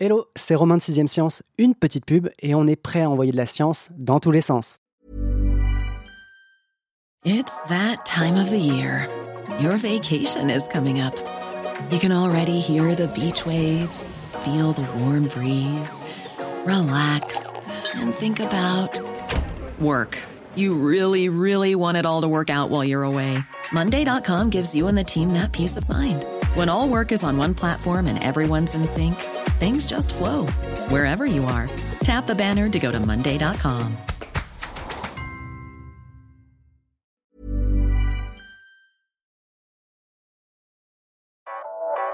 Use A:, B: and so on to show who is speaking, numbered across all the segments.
A: Hello, c'est Romain de 6ème Science, une petite pub et on est prêt à envoyer de la science dans tous les sens.
B: It's that time of the year. Your vacation is coming up. You can already hear the beach waves, feel the warm breeze, relax and think about work. You really, really want it all to work out while you're away. Monday.com gives you and the team that peace of mind. When all work is on one platform and everyone's in sync, things just flow wherever you are. Tap the banner to go to Monday.com.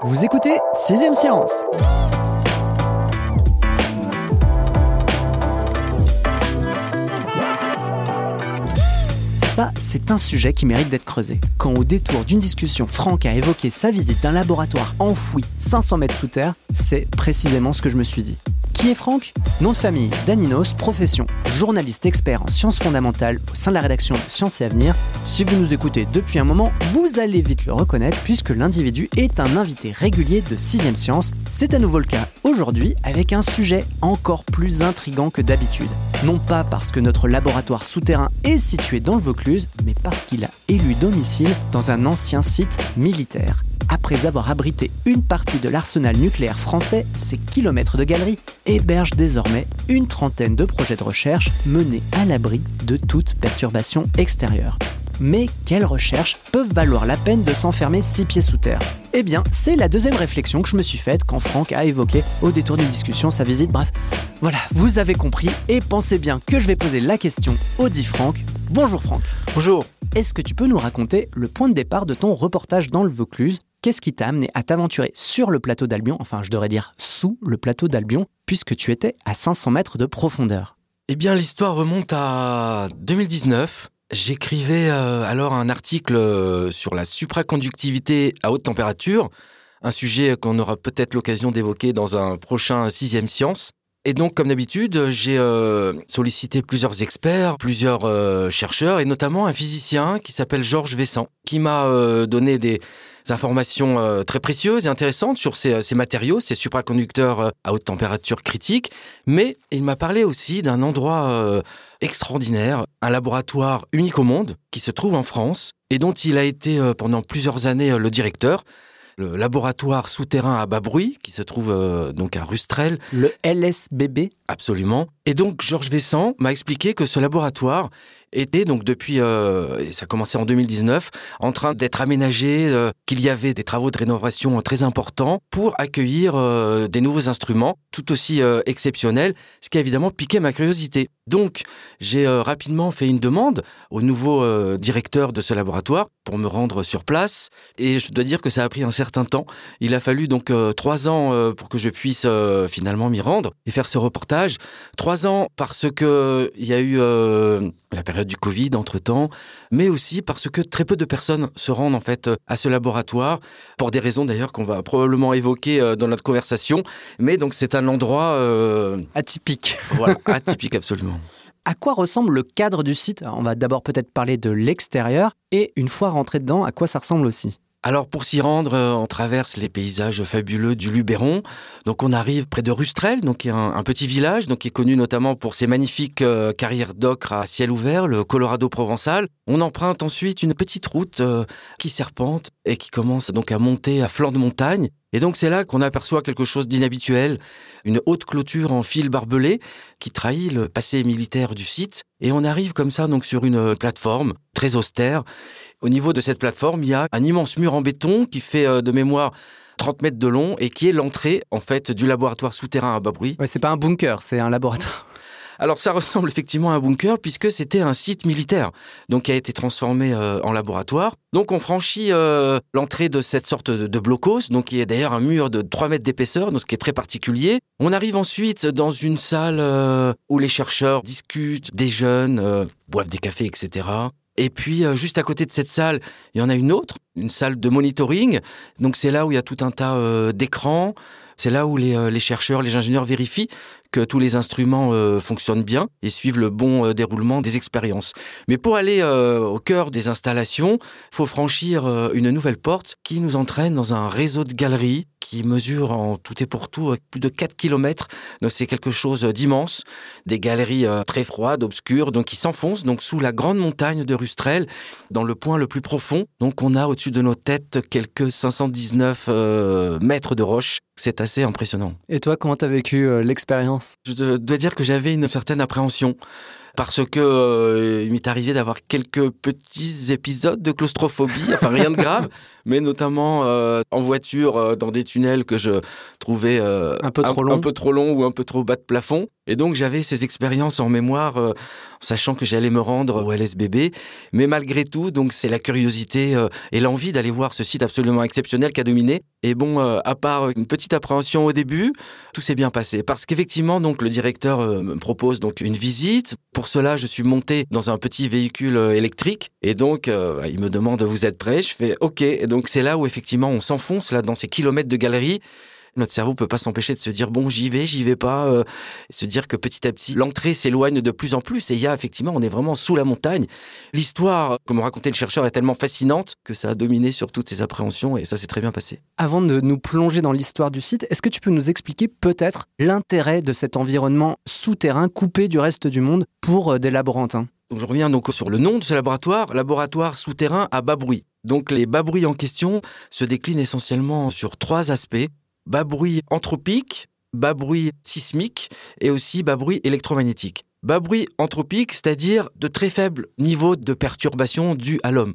A: Vous écoutez 6ème Science Ça, c'est un sujet qui mérite d'être creusé. Quand au détour d'une discussion, Franck a évoqué sa visite d'un laboratoire enfoui 500 mètres sous terre, c'est précisément ce que je me suis dit. Qui est Franck? Nom de famille, Daninos, profession, journaliste expert en sciences fondamentales au sein de la rédaction de Sciences et Avenir. Si vous nous écoutez depuis un moment, vous allez vite le reconnaître puisque l'individu est un invité régulier de 6ème Science. C'est à nouveau le cas aujourd'hui avec un sujet encore plus intrigant que d'habitude. Non pas parce que notre laboratoire souterrain est situé dans le Vaucluse, mais parce qu'il a élu domicile dans un ancien site militaire. Après avoir abrité une partie de l'arsenal nucléaire français, ces kilomètres de galeries hébergent désormais une trentaine de projets de recherche menés à l'abri de toute perturbation extérieure. Mais quelles recherches peuvent valoir la peine de s'enfermer six pieds sous terre? Eh bien, c'est la deuxième réflexion que je me suis faite quand Franck a évoqué au détour d'une discussion sa visite. Bref, voilà, vous avez compris et pensez bien que je vais poser la question au dit Franck. Bonjour Franck.
C: Bonjour.
A: Est-ce que tu peux nous raconter le point de départ de ton reportage dans le Vaucluse? Qu'est-ce qui t'a amené à t'aventurer sur le plateau d'Albion, enfin je devrais dire sous le plateau d'Albion, puisque tu étais à 500 mètres de profondeur?
C: Eh bien l'histoire remonte à 2019. J'écrivais euh, alors un article euh, sur la supraconductivité à haute température, un sujet qu'on aura peut-être l'occasion d'évoquer dans un prochain sixième science. Et donc, comme d'habitude, j'ai euh, sollicité plusieurs experts, plusieurs chercheurs, et notamment un physicien qui s'appelle Georges Vessant, qui m'a donné des informations euh, très précieuses et intéressantes sur ces, ces matériaux, ces supraconducteurs euh, à haute température critique. Mais il m'a parlé aussi d'un endroit euh, extraordinaire, un laboratoire unique au monde qui se trouve en France et dont il a été euh, pendant plusieurs années euh, le directeur le laboratoire souterrain à bas bruit qui se trouve euh, donc à Rustrel.
A: Le LSBB
C: Absolument. Et donc Georges Vessant m'a expliqué que ce laboratoire était donc depuis, euh, et ça a commencé en 2019, en train d'être aménagé, euh, qu'il y avait des travaux de rénovation très importants pour accueillir euh, des nouveaux instruments tout aussi exceptionnels, ce qui a évidemment piqué ma curiosité. Donc j'ai rapidement fait une demande au nouveau directeur de ce laboratoire pour me rendre sur place, et je dois dire que ça a pris un certain temps. Il a fallu donc trois ans pour que je puisse finalement m'y rendre et faire ce reportage. Trois ans parce que il y a eu la période du Covid entre temps, mais aussi parce que très peu de personnes se rendent en fait à ce laboratoire pour des raisons d'ailleurs qu'on va probablement évoquer euh, dans notre conversation. Mais donc c'est un endroit euh,
A: atypique.
C: voilà atypique absolument.
A: À quoi ressemble le cadre du site? On va d'abord peut-être parler de l'extérieur et une fois rentré dedans, à quoi ça ressemble aussi?
C: Alors pour s'y rendre, euh, on traverse les paysages fabuleux du Luberon. Donc on arrive près de Rustrel, donc qui est un, petit village, donc qui est connu notamment pour ses magnifiques euh, carrières d'ocre à ciel ouvert, le Colorado provençal. On emprunte ensuite une petite route euh, qui serpente et qui commence donc à monter à flanc de montagne. Et donc c'est là qu'on aperçoit quelque chose d'inhabituel, une haute clôture en fil barbelé qui trahit le passé militaire du site. Et on arrive comme ça donc sur une plateforme très austère. Au niveau de cette plateforme, il y a un immense mur en béton qui fait euh, de mémoire 30 mètres de long et qui est l'entrée en fait du laboratoire souterrain à bas bruit.
A: Ouais, c'est pas un bunker, c'est un laboratoire.
C: Alors ça ressemble effectivement à un bunker puisque c'était un site militaire, donc qui a été transformé euh, en laboratoire. Donc on franchit euh, l'entrée de cette sorte de, de blocos, donc qui est d'ailleurs un mur de 3 mètres d'épaisseur, donc ce qui est très particulier. On arrive ensuite dans une salle euh, où les chercheurs discutent, déjeunent, boivent des cafés, etc. Et puis, euh, juste à côté de cette salle, il y en a une autre, une salle de monitoring. Donc, c'est là où il y a tout un tas euh, d'écrans, C'est là où les, les, chercheurs, les ingénieurs vérifient que tous les instruments fonctionnent bien et suivent le bon déroulement des expériences. Mais pour aller au cœur des installations, il faut franchir une nouvelle porte qui nous entraîne dans un réseau de galeries qui mesure en tout et pour tout plus de 4 km. C'est quelque chose d'immense, des galeries très froides, obscures, donc qui s'enfoncent donc sous la grande montagne de Rustrel, dans le point le plus profond. Donc on a au-dessus de nos têtes quelques 519 euh, mètres de roche. C'est assez impressionnant.
A: Et toi, comment tu as vécu euh, l'expérience?
C: Je dois dire que j'avais une certaine appréhension parce que euh, il m'est arrivé d'avoir quelques petits épisodes de claustrophobie, enfin rien de grave, mais notamment euh, en voiture euh, dans des tunnels que je trouvais
A: un peu trop long,
C: un peu trop long ou un peu trop bas de plafond. Et donc j'avais ces expériences en mémoire, en sachant que j'allais me rendre au LSBB. Mais malgré tout, donc c'est la curiosité et l'envie d'aller voir ce site absolument exceptionnel qui a dominé. Et bon, à part une petite appréhension au début, tout s'est bien passé parce qu'effectivement, donc le directeur me propose donc une visite pour cela, je suis monté dans un petit véhicule euh, électrique et donc euh, il me demande vous êtes prêt? Je fais OK. Et donc c'est là où effectivement on s'enfonce là dans ces kilomètres de galeries notre cerveau peut pas s'empêcher de se dire bon j'y vais, j'y vais pas, euh, se dire que petit à petit l'entrée s'éloigne de plus en plus et il y a effectivement on est vraiment sous la montagne. L'histoire, comme racontait le chercheur, est tellement fascinante que ça a dominé sur toutes ces appréhensions et ça s'est très bien passé.
A: Avant de nous plonger dans l'histoire du site, est-ce que tu peux nous expliquer peut-être l'intérêt de cet environnement souterrain coupé du reste du monde pour euh, des laborantins
C: donc je reviens donc sur le nom de ce laboratoire, laboratoire souterrain à bas bruit. Donc les bas bruits en question se déclinent essentiellement sur trois aspects bas bruit anthropique, bas bruit sismique et aussi bas bruit électromagnétique. Bas bruit anthropique, c'est-à-dire de très faibles niveaux de perturbation dus à l'homme.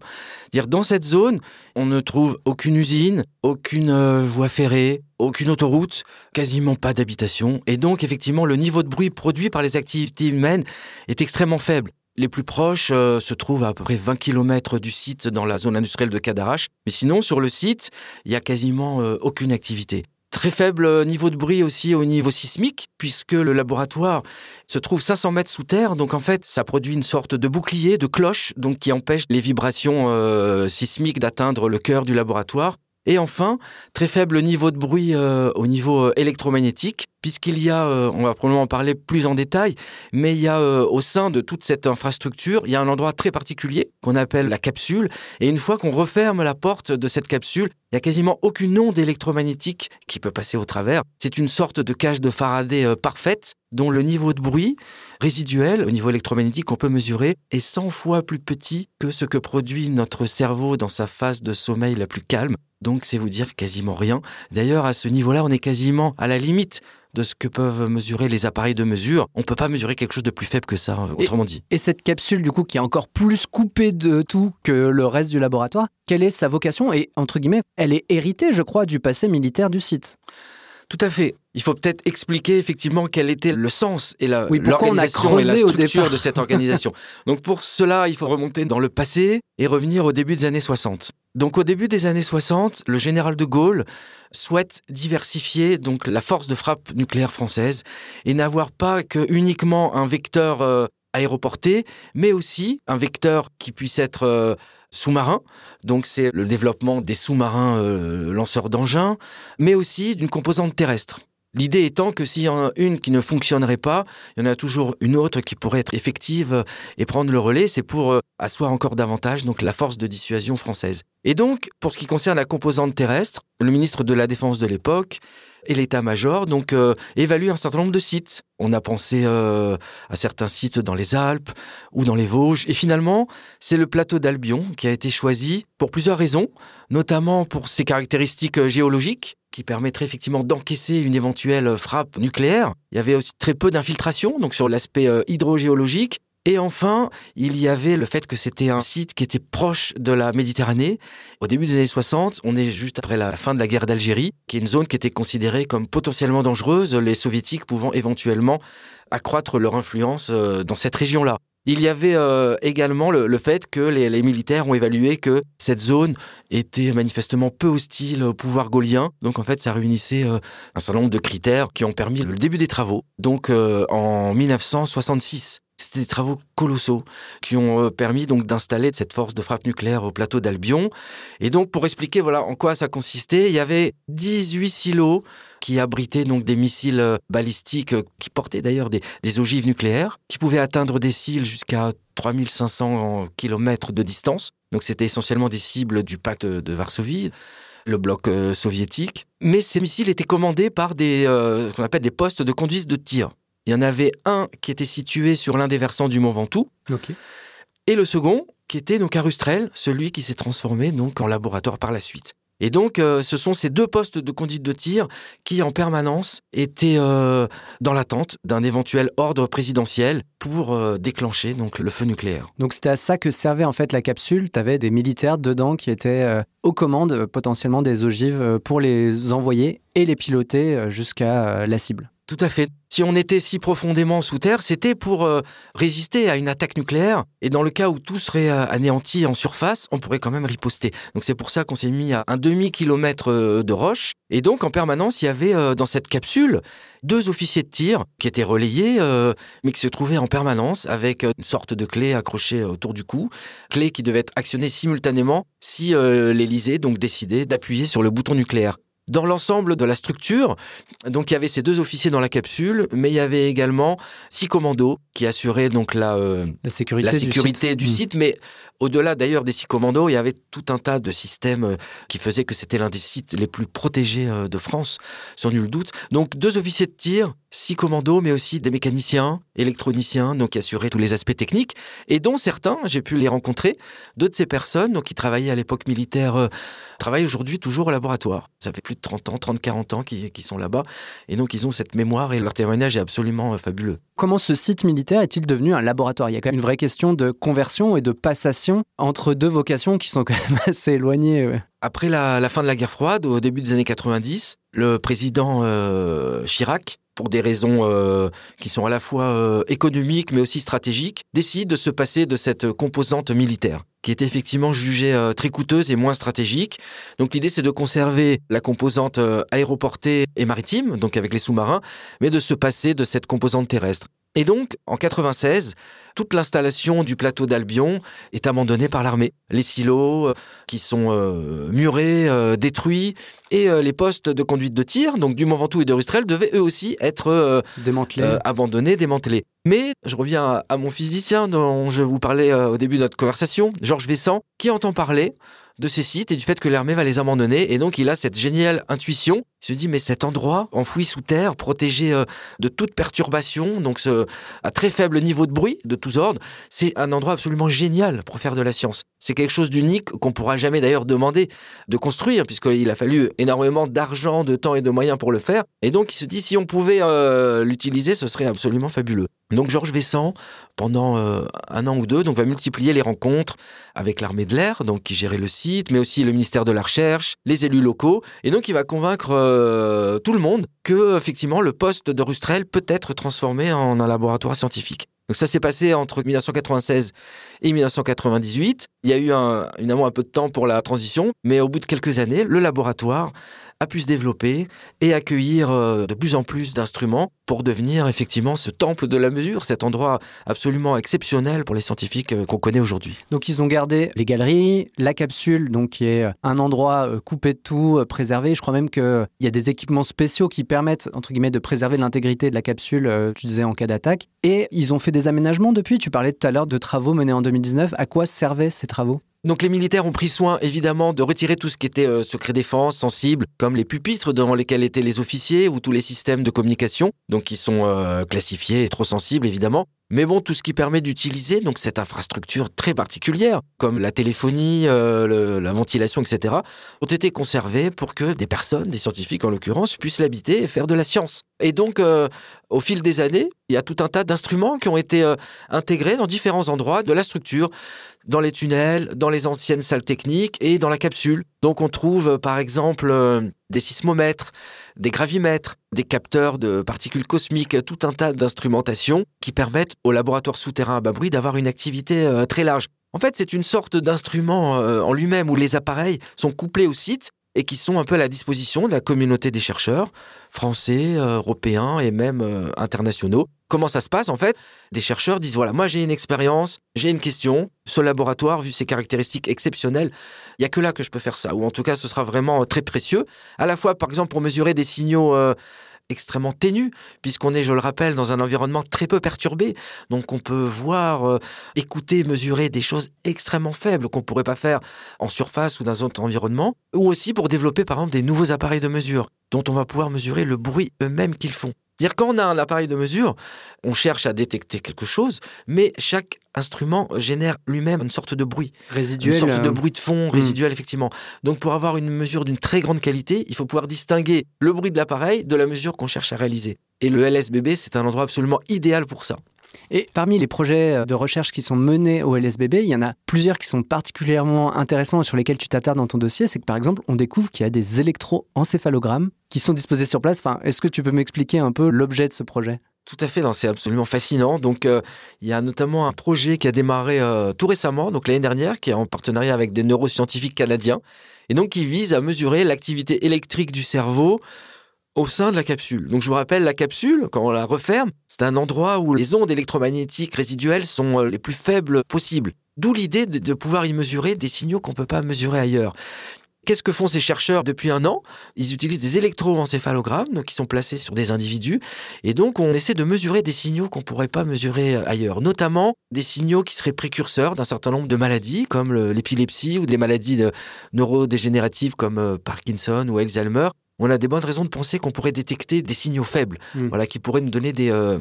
C: Dans cette zone, on ne trouve aucune usine, aucune euh, voie ferrée, aucune autoroute, quasiment pas d'habitation, et donc effectivement le niveau de bruit produit par les activités humaines est extrêmement faible. Les plus proches euh, se trouvent à, peu près 20 km du site dans la zone industrielle de Cadarache, mais sinon sur le site, il y a quasiment euh, aucune activité. Très faible niveau de bruit aussi au niveau sismique, puisque le laboratoire se trouve 500 mètres sous terre. Donc en fait, ça produit une sorte de bouclier, de cloche, donc qui empêche les vibrations euh, sismiques d'atteindre le cœur du laboratoire. Et enfin, très faible niveau de bruit euh, au niveau euh, électromagnétique, puisqu'il y a, euh, on va probablement en parler plus en détail, mais il y a au sein de toute cette infrastructure, il y a un endroit très particulier qu'on appelle la capsule. Et une fois qu'on referme la porte de cette capsule, il n'y a quasiment aucune onde électromagnétique qui peut passer au travers. C'est une sorte de cage de Faraday parfaite dont le niveau de bruit résiduel au niveau électromagnétique qu'on peut mesurer est 100 fois plus petit que ce que produit notre cerveau dans sa phase de sommeil la plus calme. Donc c'est vous dire quasiment rien. D'ailleurs, à ce niveau-là, on est quasiment à la limite de ce que peuvent mesurer les appareils de mesure. On ne peut pas mesurer quelque chose de plus faible que ça, autrement dit.
A: Et cette capsule, du coup, qui est encore plus coupée de tout que le reste du laboratoire, quelle est sa vocation? Et, entre guillemets, elle est héritée, je crois, du passé militaire du site.
C: Tout à fait. Il faut peut-être expliquer effectivement quel était le sens et l'organisation et la structure de cette organisation. Donc pour cela, il faut remonter dans le passé et revenir au début des années 60. Donc au début des années 60, le général de Gaulle souhaite diversifier donc la force de frappe nucléaire française et n'avoir pas que uniquement un vecteur euh, aéroporté, mais aussi un vecteur qui puisse être euh, sous-marin. Donc c'est le développement des sous-marins euh, lanceurs d'engins, mais aussi d'une composante terrestre. L'idée étant que s'il y en a une qui ne fonctionnerait pas, il y en a toujours une autre qui pourrait être effective et prendre le relais. C'est pour euh, asseoir encore davantage donc la force de dissuasion française. Et donc, pour ce qui concerne la composante terrestre, le ministre de la Défense de l'époque et l'état-major donc euh, évalue un certain nombre de sites. On a pensé euh, à certains sites dans les Alpes ou dans les Vosges. Et finalement, c'est le plateau d'Albion qui a été choisi pour plusieurs raisons, notamment pour ses caractéristiques géologiques qui permettrait effectivement d'encaisser une éventuelle frappe nucléaire. Il y avait aussi très peu d'infiltration, donc sur l'aspect euh, hydrogéologique. Et enfin, il y avait le fait que c'était un site qui était proche de la Méditerranée. Au début des années 60, on est juste après la fin de la guerre d'Algérie, qui est une zone qui était considérée comme potentiellement dangereuse, les soviétiques pouvant éventuellement accroître leur influence euh, dans cette région-là. Il y avait euh, également le, fait que les, militaires ont évalué que cette zone était manifestement peu hostile au pouvoir gaulien. Donc en fait, ça réunissait euh, un certain nombre de critères qui ont permis le début des travaux. Donc en 1966, c'était des travaux colossaux qui ont euh, permis donc d'installer cette force de frappe nucléaire au plateau d'Albion. Et donc, pour expliquer voilà en quoi ça consistait, il y avait 18 silos qui abritaient donc des missiles euh, balistiques euh, qui portaient d'ailleurs des, ogives nucléaires, qui pouvaient atteindre des cibles jusqu'à 3500 km de distance. Donc, c'était essentiellement des cibles du pacte de Varsovie le bloc soviétique. Mais ces missiles étaient commandés par des, qu'on appelle des postes de conduite de tir. Il y en avait un qui était situé sur l'un des versants du Mont Ventoux. Et le second, qui était donc à Rustrel, celui qui s'est transformé donc en laboratoire par la suite. Et donc, euh, ce sont ces deux postes de conduite de tir qui, en permanence, étaient euh, dans l'attente d'un éventuel ordre présidentiel pour euh, déclencher donc le feu nucléaire.
A: Donc, c'était à ça que servait en fait la capsule. Tu avais des militaires dedans qui étaient aux commandes potentiellement des ogives pour les envoyer et les piloter jusqu'à la cible.
C: Tout à fait. Si on était si profondément sous terre, c'était pour euh, résister à une attaque nucléaire. Et dans le cas où tout serait euh, anéanti en surface, on pourrait quand même riposter. Donc c'est pour ça qu'on s'est mis à un demi-kilomètre euh, de roche. Et donc en permanence, il y avait dans cette capsule deux officiers de tir qui étaient relayés, mais qui se trouvaient en permanence avec une sorte de clé accrochée autour du cou. Clé qui devait être actionnée simultanément si l'Élysée donc décidait d'appuyer sur le bouton nucléaire. Dans l'ensemble de la structure, donc il y avait ces deux officiers dans la capsule, mais il y avait également six commandos qui assuraient donc la,
A: euh,
C: sécurité, du, site. Mais au-delà d'ailleurs des six commandos, il y avait tout un tas de systèmes euh, qui faisaient que c'était l'un des sites les plus protégés euh, de France, sans nul doute. Donc deux officiers de tir, six commandos, mais aussi des mécaniciens, électroniciens, donc qui assuraient tous les aspects techniques, et dont certains, j'ai pu les rencontrer, deux de ces personnes, donc qui travaillaient à l'époque militaire, euh, travaillent aujourd'hui toujours au laboratoire. Ça fait plus de 30 ans, 30, 40 ans qu'ils sont là-bas, et donc ils ont cette mémoire et leur témoignage est absolument fabuleux.
A: Comment ce site militaire est-il devenu un laboratoire? Il y a quand même une vraie question de conversion et de passation entre deux vocations qui sont quand même assez éloignées.
C: Après la, fin de la guerre froide, au début des années 90, le président euh, Chirac, pour des raisons euh, qui sont à la fois euh, économiques mais aussi stratégiques, décide de se passer de cette composante militaire qui était effectivement jugée très coûteuse et moins stratégique. Donc l'idée c'est de conserver la composante aéroportée et maritime, donc avec les sous-marins, mais de se passer de cette composante terrestre. Et donc, en 96, toute l'installation du plateau d'Albion est abandonnée par l'armée. Les silos euh, qui sont euh, murés, euh, détruits, et les postes de conduite de tir, donc du Mont Ventoux et de Rustrel, devaient eux aussi être démantelés. abandonnés, démantelés. Mais je reviens à, mon physicien dont je vous parlais au début de notre conversation, Georges Vessant, qui entend parler de ces sites et du fait que l'armée va les abandonner. Et donc, il a cette géniale intuition. Il se dit, mais cet endroit, enfoui sous terre, protégé euh, de toute perturbation, donc à très faible niveau de bruit de tous ordres, c'est un endroit absolument génial pour faire de la science. C'est quelque chose d'unique qu'on pourra jamais d'ailleurs demander de construire, puisqu'il a fallu énormément d'argent, de temps et de moyens pour le faire. Et donc, il se dit, si on pouvait euh, l'utiliser, ce serait absolument fabuleux. Donc Georges Vessant, pendant euh, un an ou deux, donc va multiplier les rencontres avec l'armée de l'air, qui gérait le site, mais aussi le ministère de la Recherche, les élus locaux, et donc il va convaincre euh, tout le monde que effectivement le poste de Rustrel peut être transformé en un laboratoire scientifique. Donc ça s'est passé entre 1996 et 1998. Il y a eu un, évidemment un peu de temps pour la transition, mais au bout de quelques années, le laboratoire a pu se développer et accueillir euh, de plus en plus d'instruments pour devenir effectivement ce temple de la mesure, cet endroit absolument exceptionnel pour les scientifiques euh, qu'on connaît aujourd'hui.
A: Donc ils ont gardé les galeries, la capsule, donc qui est un endroit euh, coupé de tout, préservé. Je crois même qu'il y a des équipements spéciaux qui permettent entre guillemets de préserver l'intégrité de la capsule, tu disais en cas d'attaque. Et ils ont fait des aménagements depuis. Tu parlais tout à l'heure de travaux menés en 2019. À quoi servaient ces travaux?
C: Donc les militaires ont pris soin évidemment de retirer tout ce qui était euh, secret défense, sensible, comme les pupitres dans lesquels étaient les officiers ou tous les systèmes de communication, donc qui sont euh, classifiés et trop sensibles évidemment. Mais bon, tout ce qui permet d'utiliser donc cette infrastructure très particulière, comme la téléphonie, euh, la ventilation, etc., ont été conservés pour que des personnes, des scientifiques en l'occurrence, puissent l'habiter et faire de la science. Et donc, euh, au fil des années, il y a tout un tas d'instruments qui ont été euh, intégrés dans différents endroits de la structure, dans les tunnels, dans les anciennes salles techniques et dans la capsule. Donc, on trouve par exemple des sismomètres, des gravimètres, des capteurs de particules cosmiques, tout un tas d'instrumentations qui permettent au laboratoire souterrain à bas bruit d'avoir une activité euh, très large. En fait, c'est une sorte d'instrument euh, en lui-même où les appareils sont couplés au site et qui sont un peu à la disposition de la communauté des chercheurs, français, euh, européens et même internationaux, Comment ça se passe en fait? Des chercheurs disent voilà, moi j'ai une expérience, j'ai une question. Ce laboratoire, vu ses caractéristiques exceptionnelles, il y a que là que je peux faire ça. Ou en tout cas, ce sera vraiment euh, très précieux. À la fois, par exemple, pour mesurer des signaux. Euh, extrêmement ténus, puisqu'on est, je le rappelle, dans un environnement très peu perturbé. Donc on peut voir, euh, écouter, mesurer des choses extrêmement faibles qu'on ne pourrait pas faire en surface ou dans un autre environnement. Ou aussi pour développer, par exemple, des nouveaux appareils de mesure, dont on va pouvoir mesurer le bruit eux-mêmes qu'ils font dire quand on a un appareil de mesure, on cherche à détecter quelque chose, mais chaque instrument génère lui-même une sorte de bruit.
A: Résiduel.
C: Une sorte de
A: euh,
C: bruit de fond
A: hmm.
C: résiduel, effectivement. Donc pour avoir une mesure d'une très grande qualité, il faut pouvoir distinguer le bruit de l'appareil de la mesure qu'on cherche à réaliser. Et le LSBB, c'est un endroit absolument idéal pour ça.
A: Et parmi les projets de recherche qui sont menés au LSBB, il y en a plusieurs qui sont particulièrement intéressants et sur lesquels tu t'attardes dans ton dossier. C'est que par exemple, on découvre qu'il y a des électroencéphalogrammes qui sont disposés sur place. Enfin, Est-ce que tu peux m'expliquer un peu l'objet de ce projet?
C: Tout à fait, c'est absolument fascinant. Donc, euh, il y a notamment un projet qui a démarré euh, tout récemment, donc l'année dernière, qui est en partenariat avec des neuroscientifiques canadiens, et donc qui vise à mesurer l'activité électrique du cerveau au sein de la capsule. Donc je vous rappelle, la capsule, quand on la referme, c'est un endroit où les ondes électromagnétiques résiduelles sont euh, les plus faibles possibles. D'où l'idée de, pouvoir y mesurer des signaux qu'on ne peut pas mesurer ailleurs. Qu'est-ce que font ces chercheurs depuis un an? Ils utilisent des électroencéphalogrammes qui sont placés sur des individus et donc on essaie de mesurer des signaux qu'on ne pourrait pas mesurer euh, ailleurs, notamment des signaux qui seraient précurseurs d'un certain nombre de maladies comme l'épilepsie ou des maladies neurodégénératives comme euh, Parkinson ou Alzheimer on a des bonnes raisons de penser qu'on pourrait détecter des signaux faibles, hmm. voilà, qui pourraient nous donner des, euh,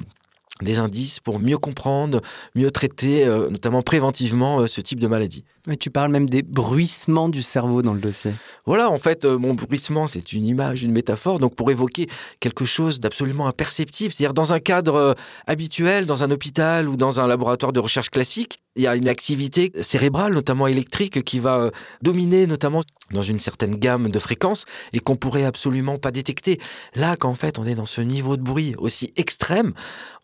C: des indices pour mieux comprendre, mieux traiter, euh, notamment préventivement, euh, ce type de maladie.
A: Et tu parles même des bruissements du cerveau dans le dossier.
C: Voilà, en fait, mon bruissement, c'est une image, une métaphore, donc pour évoquer quelque chose d'absolument imperceptible, c'est-à-dire dans un cadre habituel, dans un hôpital ou dans un laboratoire de recherche classique, il y a une activité cérébrale, notamment électrique, qui va dominer notamment dans une certaine gamme de fréquences et qu'on pourrait absolument pas détecter. Là, qu'en fait on est dans ce niveau de bruit aussi extrême,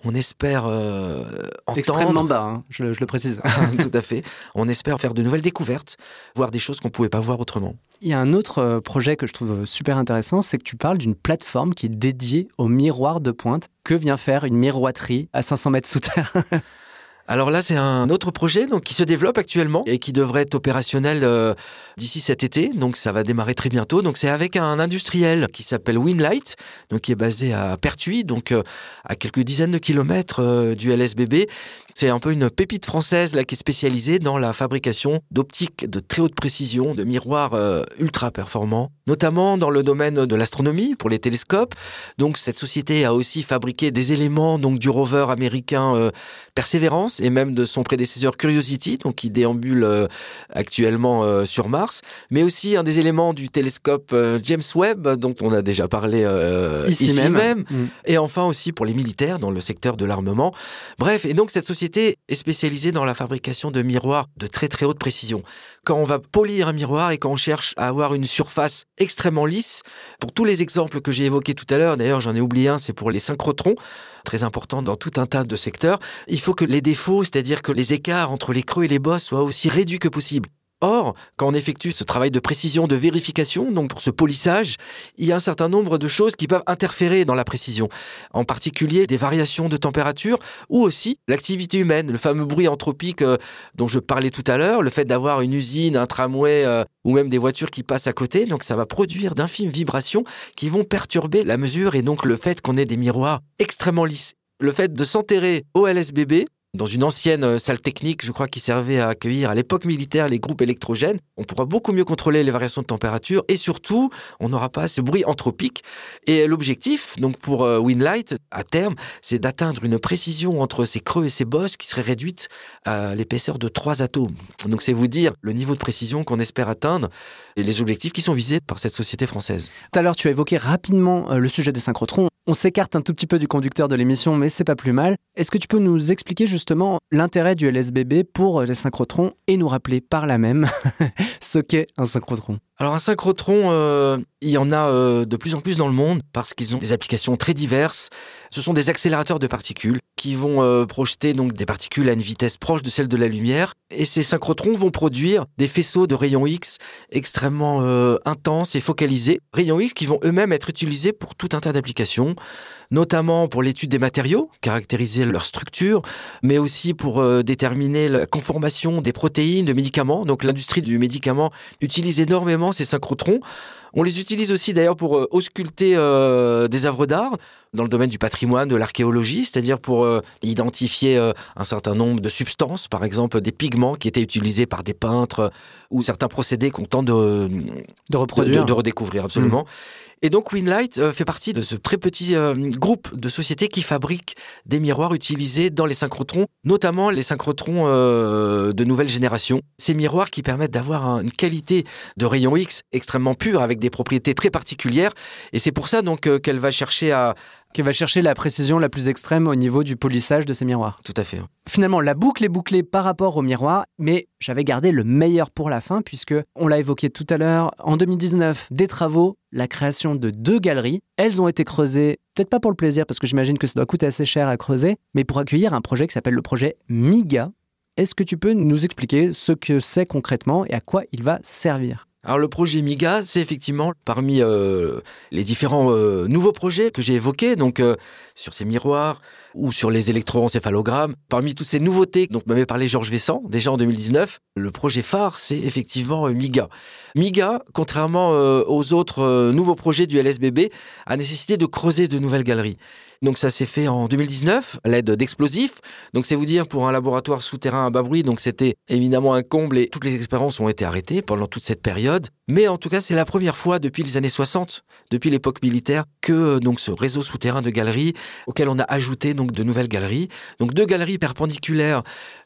C: on espère euh, entendre...
A: Extrêmement bas, hein, je, le précise.
C: Tout à fait. On espère faire de nouvelles découvertes, voir des choses qu'on pouvait pas voir autrement.
A: Il y a un autre euh, projet que je trouve super intéressant, c'est que tu parles d'une plateforme qui est dédiée au miroir de pointe. Que vient faire une miroiterie à 500 mètres sous terre?
C: Alors là, c'est un autre projet donc, qui se développe actuellement et qui devrait être opérationnel euh, d'ici cet été. Donc ça va démarrer très bientôt. Donc c'est avec un industriel qui s'appelle Winlight, donc qui est basé à Pertuis, donc euh, à quelques dizaines de kilomètres euh, du LSBB. C'est un peu une pépite française là qui est spécialisée dans la fabrication d'optiques de très haute précision, de miroirs ultra performants, notamment dans le domaine de l'astronomie pour les télescopes. Donc cette société a aussi fabriqué des éléments donc du rover américain Perseverance et même de son prédécesseur Curiosity, donc qui déambule euh, actuellement euh, sur Mars, mais aussi un des éléments du télescope euh, James Webb, dont on a déjà parlé ici, même, mm. et enfin aussi pour les militaires dans le secteur de l'armement. Bref, et donc cette société est spécialisée dans la fabrication de miroirs de très très haute précision. Quand on va polir un miroir et quand on cherche à avoir une surface extrêmement lisse, pour tous les exemples que j'ai évoqués tout à l'heure, d'ailleurs j'en ai oublié un, c'est pour les synchrotrons, très important dans tout un tas de secteurs, il faut que les défauts c'est-à-dire que les écarts entre les creux et les bosses soient aussi réduits que possible. Or, quand on effectue ce travail de précision, de vérification, donc pour ce polissage, il y a un certain nombre de choses qui peuvent interférer dans la précision. En particulier des variations de température ou aussi l'activité humaine, le fameux bruit anthropique euh, dont je parlais tout à l'heure, le fait d'avoir une usine, un tramway euh, ou même des voitures qui passent à côté. Donc ça va produire d'infimes vibrations qui vont perturber la mesure et donc le fait qu'on ait des miroirs extrêmement lisses. Le fait de s'enterrer au LSBB, dans une ancienne euh, salle technique, je crois, qui servait à accueillir à l'époque militaire les groupes électrogènes. On pourra beaucoup mieux contrôler les variations de température et surtout, on n'aura pas ce bruit anthropique. Et l'objectif, donc pour euh, Winlight, à terme, c'est d'atteindre une précision entre ces creux et ces bosses qui serait réduite à l'épaisseur de trois atomes. Donc c'est vous dire le niveau de précision qu'on espère atteindre et les objectifs qui sont visés par cette société française.
A: Tout à l'heure, tu as évoqué rapidement euh, le sujet des synchrotrons. On s'écarte un tout petit peu du conducteur de l'émission, mais c'est pas plus mal. Est-ce que tu peux nous expliquer justement l'intérêt du LSBB pour les synchrotrons et nous rappeler par là même ce qu'est un synchrotron?
C: Alors un synchrotron, euh, il y en a euh, de plus en plus dans le monde parce qu'ils ont des applications très diverses. Ce sont des accélérateurs de particules qui vont euh, projeter donc des particules à une vitesse proche de celle de la lumière et ces synchrotrons vont produire des faisceaux de rayons X extrêmement intenses et focalisés, rayons X qui vont eux-mêmes être utilisés pour tout un tas d'applications, notamment pour l'étude des matériaux, caractériser leur structure, mais aussi pour déterminer la conformation des protéines de médicaments. Donc l'industrie du médicament utilise énormément ces synchrotrons. On les utilise aussi d'ailleurs pour euh, ausculter euh, des œuvres d'art dans le domaine du patrimoine, de l'archéologie, c'est-à-dire pour euh, identifier un certain nombre de substances, par exemple des pigments qui étaient utilisés par des peintres ou certains procédés qu'on tente de,
A: de reproduire,
C: de, redécouvrir absolument. Mmh. Et donc Winlight euh, fait partie de ce très petit euh, groupe de sociétés qui fabriquent des miroirs utilisés dans les synchrotrons, notamment les synchrotrons euh, de nouvelle génération. Ces miroirs qui permettent d'avoir une qualité de rayon X extrêmement pure avec des propriétés très particulières. Et c'est pour ça donc qu'elle va chercher à,
A: qui va chercher la précision la plus extrême au niveau du polissage de ces miroirs.
C: Tout à fait.
A: Finalement, la boucle est bouclée par rapport au miroir, mais j'avais gardé le meilleur pour la fin puisque on l'a évoqué tout à l'heure, en 2019, des travaux, la création de deux galeries. Elles ont été creusées, peut-être pas pour le plaisir parce que j'imagine que ça doit coûter assez cher à creuser, mais pour accueillir un projet qui s'appelle le projet MIGA. Est-ce que tu peux nous expliquer ce que c'est concrètement et à quoi il va servir?
C: Alors le projet MIGA, c'est effectivement parmi euh, les différents euh, nouveaux projets que j'ai évoqués, donc euh, sur ces miroirs ou sur les électroencéphalogrammes. Parmi toutes ces nouveautés dont m'avait parlé Georges Vessant déjà en 2019, le projet phare, c'est effectivement MIGA. MIGA, contrairement aux autres nouveaux projets du LSBB, a nécessité de creuser de nouvelles galeries. Donc ça s'est fait en 2019 à l'aide d'explosifs. Donc c'est vous dire pour un laboratoire souterrain à bas bruit, donc c'était évidemment un comble et toutes les expériences ont été arrêtées pendant toute cette période. Mais en tout cas, c'est la première fois depuis les années 60, depuis l'époque militaire, que euh, donc ce réseau souterrain de galeries auquel on a ajouté de nouvelles galeries. Donc deux galeries perpendiculaires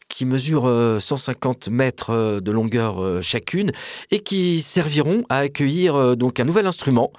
C: qui mesurent 150 euh, mètres euh, de longueur chacune et qui serviront à accueillir donc un nouvel instrument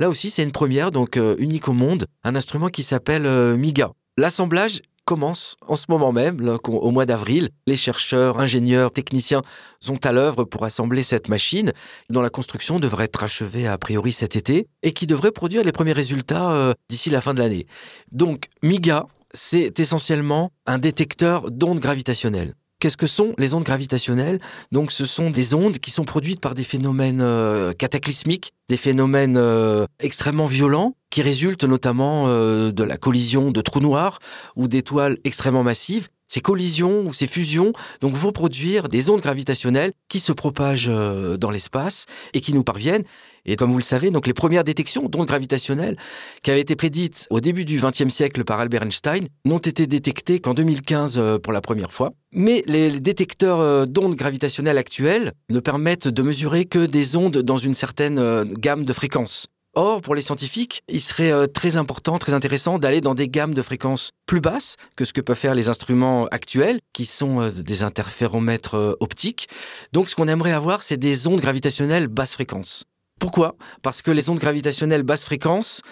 C: Là aussi, c'est une première, donc euh, unique au monde, un instrument qui s'appelle euh, MIGA. L'assemblage commence en ce moment même, au mois d'avril. Les chercheurs, ingénieurs, techniciens sont à l'œuvre pour assembler cette machine, dont la construction devrait être achevée a priori cet été, et qui devrait produire les premiers résultats euh, d'ici la fin de l'année. Donc, MIGA, c'est essentiellement un détecteur d'ondes gravitationnelles. Qu'est-ce que sont les ondes gravitationnelles? Donc ce sont des ondes qui sont produites par des phénomènes euh, cataclysmiques, des phénomènes euh, extrêmement violents qui résultent notamment euh, de la collision de trous noirs ou d'étoiles extrêmement massives. Ces collisions ou ces fusions donc vont produire des ondes gravitationnelles qui se propagent dans l'espace et qui nous parviennent et comme vous le savez, donc les premières détections d'ondes gravitationnelles qui avaient été prédites au début du XXe siècle par Albert Einstein n'ont été détectées qu'en 2015 euh, pour la première fois. Mais les détecteurs euh, d'ondes gravitationnelles actuels ne permettent de mesurer que des ondes dans une certaine euh, gamme de fréquences. Or, pour les scientifiques, il serait très important, très intéressant d'aller dans des gammes de fréquences plus basses que ce que peuvent faire les instruments actuels, qui sont des interféromètres optiques. Donc, ce qu'on aimerait avoir, c'est des ondes gravitationnelles basse fréquence. Pourquoi? Parce que les ondes gravitationnelles basse fréquence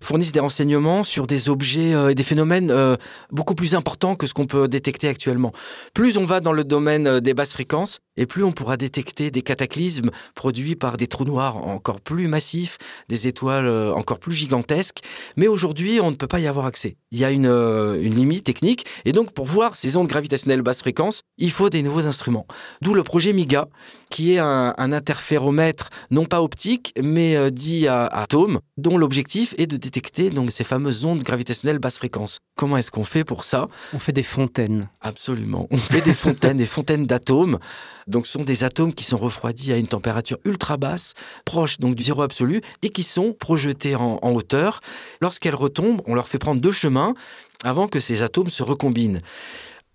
C: fournissent des renseignements sur des objets euh, et des phénomènes euh, beaucoup plus importants que ce qu'on peut détecter actuellement. Plus on va dans le domaine euh, des basses fréquences, et plus on pourra détecter des cataclysmes produits par des trous noirs encore plus massifs, des étoiles encore plus gigantesques. Mais aujourd'hui, on ne peut pas y avoir accès. Il y a une, une limite technique, et donc pour voir ces ondes gravitationnelles basse fréquence, il faut des nouveaux instruments. D'où le projet MIGA, qui est un, interféromètre non pas optique, mais dit à atome, dont l'objectif est de détecter donc ces fameuses ondes gravitationnelles basse fréquence. Comment est-ce qu'on fait pour ça?
A: On fait des fontaines.
C: Absolument. On fait des fontaines, des fontaines d'atomes. Donc, ce sont des atomes qui sont refroidis à une température ultra basse, proche donc du zéro absolu, et qui sont projetés en, en hauteur. Lorsqu'elles retombent, on leur fait prendre deux chemins avant que ces atomes se recombinent.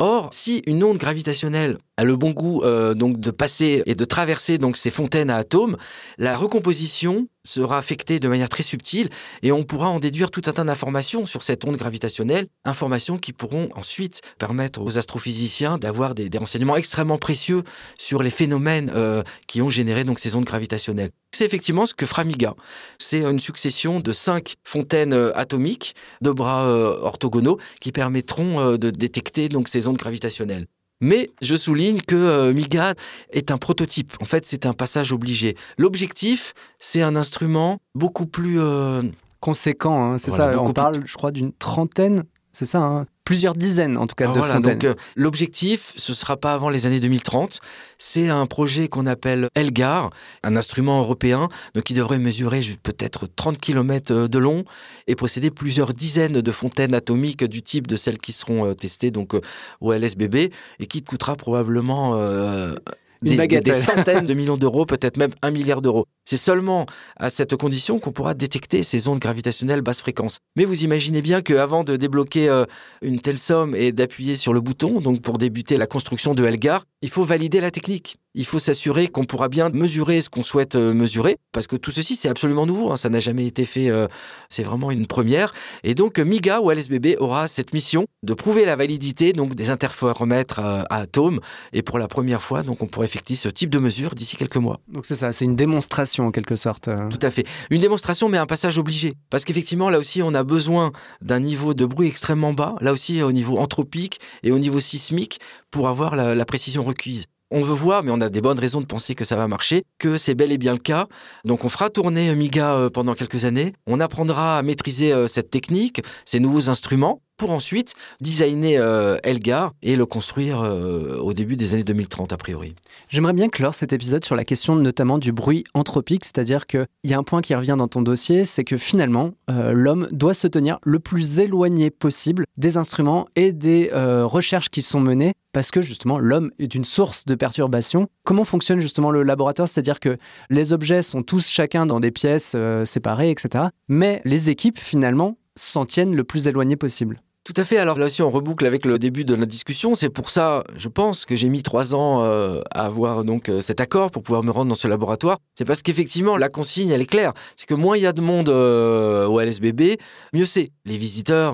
C: Or, si une onde gravitationnelle a le bon goût euh, donc de passer et de traverser donc ces fontaines à atomes, la recomposition sera affectée de manière très subtile et on pourra en déduire tout un tas d'informations sur cette onde gravitationnelle, informations qui pourront ensuite permettre aux astrophysiciens d'avoir des, renseignements extrêmement précieux sur les phénomènes euh, qui ont généré donc ces ondes gravitationnelles. C'est effectivement ce que fera MIGA. C'est une succession de cinq fontaines euh, atomiques de bras orthogonaux qui permettront de détecter donc ces ondes gravitationnelles. Mais je souligne que euh, MIGA est un prototype. En fait, c'est un passage obligé. L'objectif, c'est un instrument beaucoup plus... euh,
A: Conséquent, hein, c'est
C: Voilà,
A: ça. On parle, je crois, d'une trentaine, c'est ça, hein, plusieurs dizaines en tout cas
C: Ah,
A: de
C: voilà,
A: fontaines.
C: donc euh, l'objectif, ce sera pas avant les années 2030. C'est un projet qu'on appelle Elgar, un instrument européen, donc qui devrait mesurer peut-être 30 km de long et posséder plusieurs dizaines de fontaines atomiques du type de celles qui seront euh, testées donc euh, au LSBB et qui coûtera probablement euh, Des, centaines de millions d'euros, peut-être même un milliard d'euros. C'est seulement à cette condition qu'on pourra détecter ces ondes gravitationnelles basse fréquence. Mais vous imaginez bien qu'avant de débloquer euh, une telle somme et d'appuyer sur le bouton, donc pour débuter la construction de Elgar, il faut valider la technique. Il faut s'assurer qu'on pourra bien mesurer ce qu'on souhaite euh, mesurer, parce que tout ceci c'est absolument nouveau, hein, ça n'a jamais été fait, euh, c'est vraiment une première. Et donc euh, MIGA ou LSBB aura cette mission de prouver la validité donc des interféromètres euh, à atomes, et pour la première fois, donc on pourra effectuer ce type de mesure d'ici quelques mois.
A: Donc c'est ça, c'est une démonstration en quelque sorte. euh.
C: Tout à fait. Une démonstration, mais un passage obligé. Parce qu'effectivement, là aussi, on a besoin d'un niveau de bruit extrêmement bas, là aussi au niveau anthropique et au niveau sismique, pour avoir la, la précision requise. On veut voir, mais on a des bonnes raisons de penser que ça va marcher, que c'est bel et bien le cas. Donc on fera tourner MIGA euh, pendant quelques années, on apprendra à maîtriser euh, cette technique, ces nouveaux instruments, pour ensuite designer euh, Elgar et le construire euh, au début des années 2030 a priori.
A: J'aimerais bien clore cet épisode sur la question notamment du bruit anthropique, c'est-à-dire qu'il y a un point qui revient dans ton dossier, c'est que finalement, euh, l'homme doit se tenir le plus éloigné possible des instruments et des euh, recherches qui sont menées, parce que justement, l'homme est une source de perturbation. Comment fonctionne justement le laboratoire? C'est-à-dire que les objets sont tous chacun dans des pièces séparées, etc. Mais les équipes, finalement, s'en tiennent le plus éloigné possible.
C: Tout à fait. Alors là aussi, on reboucle avec le début de notre discussion. C'est pour ça, je pense, que j'ai mis trois ans euh, à avoir donc euh, cet accord pour pouvoir me rendre dans ce laboratoire. C'est parce qu'effectivement, la consigne, elle est claire. C'est que moins il y a de monde euh, au LSBB, mieux c'est. Les visiteurs,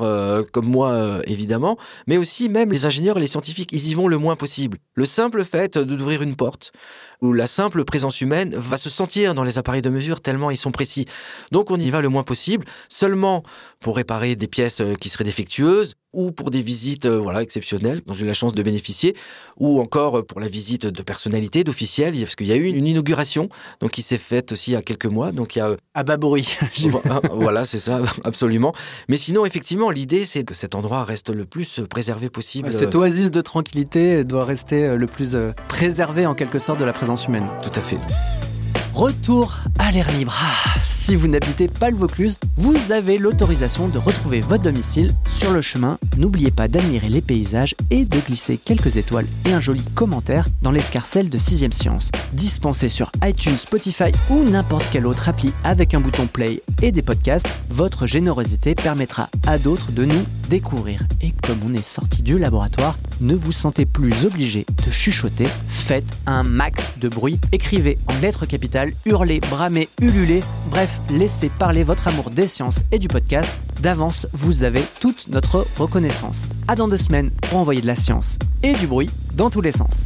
C: comme moi, évidemment, mais aussi même les ingénieurs et les scientifiques, ils y vont le moins possible. Le simple fait d'ouvrir une porte ou la simple présence humaine va se sentir dans les appareils de mesure tellement ils sont précis. Donc on y va le moins possible, seulement pour réparer des pièces qui seraient défectueuses ou pour des visites euh, voilà exceptionnelles dont j'ai eu la chance de bénéficier ou encore euh, pour la visite de personnalités, d'officiels. Parce qu'il y a eu une inauguration donc qui s'est faite aussi il y a quelques mois. Donc il y a
A: À bas bruit.
C: voilà c'est ça absolument. Mais sinon effectivement l'idée c'est que cet endroit reste le plus préservé possible.
A: Cette oasis de tranquillité doit rester euh, le plus euh, préservé en quelque sorte de la présence humaine.
C: tout à fait
A: Retour à l'air libre. Ah, si vous n'habitez pas le Vaucluse, vous avez l'autorisation de retrouver votre domicile sur le chemin. N'oubliez pas d'admirer les paysages et de glisser quelques étoiles et un joli commentaire dans l'escarcelle de 6ème Science. Dispensé sur iTunes, Spotify ou n'importe quel autre appli avec un bouton play et des podcasts, votre générosité permettra à d'autres de nous découvrir. Et comme on est sorti du laboratoire, ne vous sentez plus obligé de chuchoter, faites un max de bruit, écrivez en lettres capitales, hurlez, bramez, ululez, bref, laissez parler votre amour des sciences et du podcast. D'avance, vous avez toute notre reconnaissance. À dans deux semaines pour envoyer de la science et du bruit dans tous les sens.